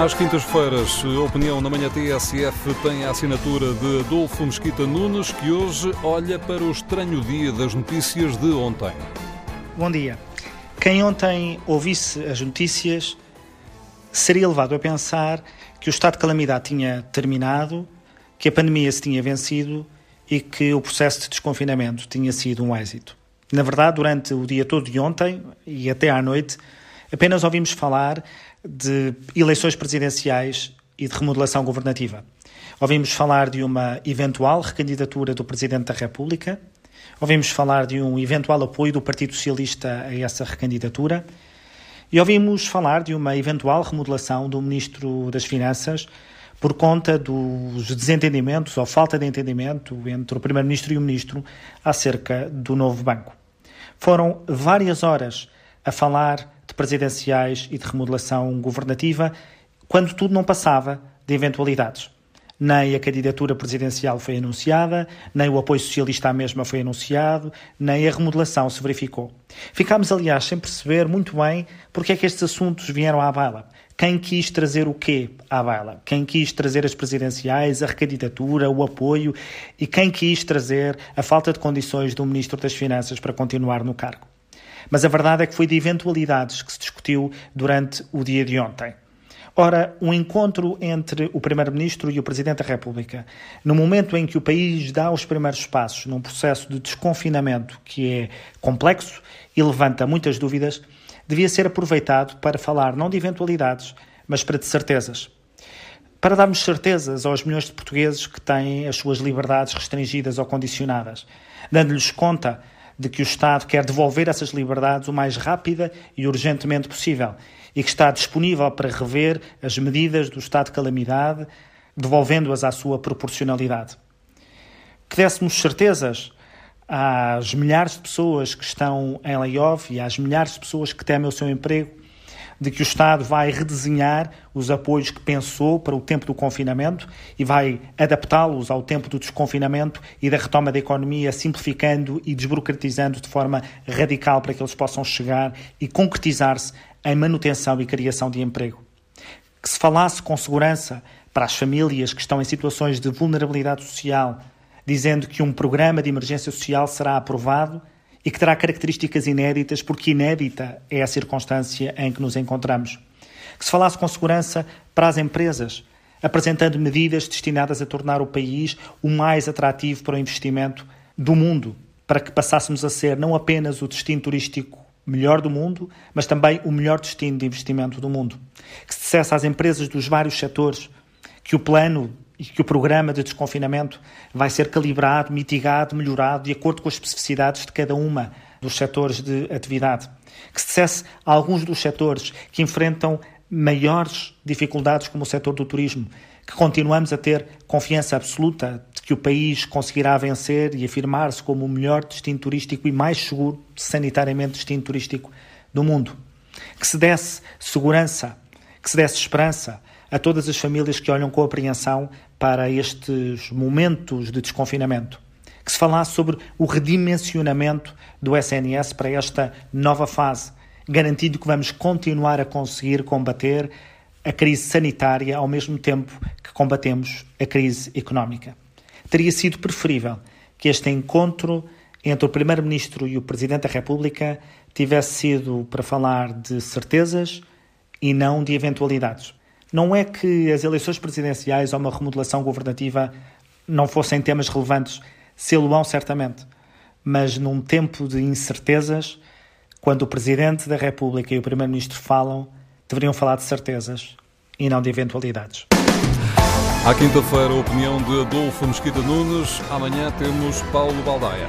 Às quintas-feiras, Opinião na Manhã TSF tem a assinatura de Adolfo Mesquita Nunes, que hoje olha para o estranho dia das notícias de ontem. Bom dia. Quem ontem ouvisse as notícias seria levado a pensar que o estado de calamidade tinha terminado, que a pandemia se tinha vencido e que o processo de desconfinamento tinha sido um êxito. Na verdade, durante o dia todo de ontem e até à noite, apenas ouvimos falar de eleições presidenciais e de remodelação governativa. Ouvimos falar de uma eventual recandidatura do Presidente da República, ouvimos falar de um eventual apoio do Partido Socialista a essa recandidatura e ouvimos falar de uma eventual remodelação do Ministro das Finanças por conta dos desentendimentos ou falta de entendimento entre o Primeiro-Ministro e o Ministro acerca do novo banco. Foram várias horas a falar presidenciais e de remodelação governativa, quando tudo não passava de eventualidades. Nem a candidatura presidencial foi anunciada, nem o apoio socialista à mesma foi anunciado, nem a remodelação se verificou. Ficámos, aliás, sem perceber muito bem porque é que estes assuntos vieram à baila. Quem quis trazer o quê à baila? Quem quis trazer as presidenciais, a recandidatura, o apoio e quem quis trazer a falta de condições do Ministro das Finanças para continuar no cargo? Mas a verdade é que foi de eventualidades que se discutiu durante o dia de ontem. Ora, um encontro entre o Primeiro-Ministro e o Presidente da República, no momento em que o país dá os primeiros passos num processo de desconfinamento que é complexo e levanta muitas dúvidas, devia ser aproveitado para falar não de eventualidades, mas para de certezas. Para darmos certezas aos milhões de portugueses que têm as suas liberdades restringidas ou condicionadas, dando-lhes conta de que o Estado quer devolver essas liberdades o mais rápida e urgentemente possível e que está disponível para rever as medidas do estado de calamidade, devolvendo-as à sua proporcionalidade. Que dessemos certezas às milhares de pessoas que estão em layoff e às milhares de pessoas que temem o seu emprego de que o Estado vai redesenhar os apoios que pensou para o tempo do confinamento e vai adaptá-los ao tempo do desconfinamento e da retoma da economia, simplificando e desburocratizando de forma radical para que eles possam chegar e concretizar-se em manutenção e criação de emprego. Que se falasse com segurança para as famílias que estão em situações de vulnerabilidade social, dizendo que um programa de emergência social será aprovado e que terá características inéditas, porque inédita é a circunstância em que nos encontramos. Que se falasse com segurança para as empresas, apresentando medidas destinadas a tornar o país o mais atrativo para o investimento do mundo, para que passássemos a ser não apenas o destino turístico melhor do mundo, mas também o melhor destino de investimento do mundo. Que se dissesse às empresas dos vários setores que o plano e que o programa de desconfinamento vai ser calibrado, mitigado, melhorado de acordo com as especificidades de cada uma dos setores de atividade. Que se dissesse alguns dos setores que enfrentam maiores dificuldades, como o setor do turismo, que continuamos a ter confiança absoluta de que o país conseguirá vencer e afirmar-se como o melhor destino turístico e mais seguro, sanitariamente, destino turístico do mundo. Que se desse segurança, que se desse esperança a todas as famílias que olham com apreensão para estes momentos de desconfinamento. Que se falasse sobre o redimensionamento do SNS para esta nova fase, garantindo que vamos continuar a conseguir combater a crise sanitária ao mesmo tempo que combatemos a crise económica. Teria sido preferível que este encontro entre o Primeiro-Ministro e o Presidente da República tivesse sido para falar de certezas e não de eventualidades. Não é que as eleições presidenciais ou uma remodelação governativa não fossem temas relevantes, sê-lo-ão certamente, mas num tempo de incertezas, quando o Presidente da República e o Primeiro-Ministro falam, deveriam falar de certezas e não de eventualidades. À quinta-feira, a opinião de Adolfo Mesquita Nunes. Amanhã temos Paulo Baldaia.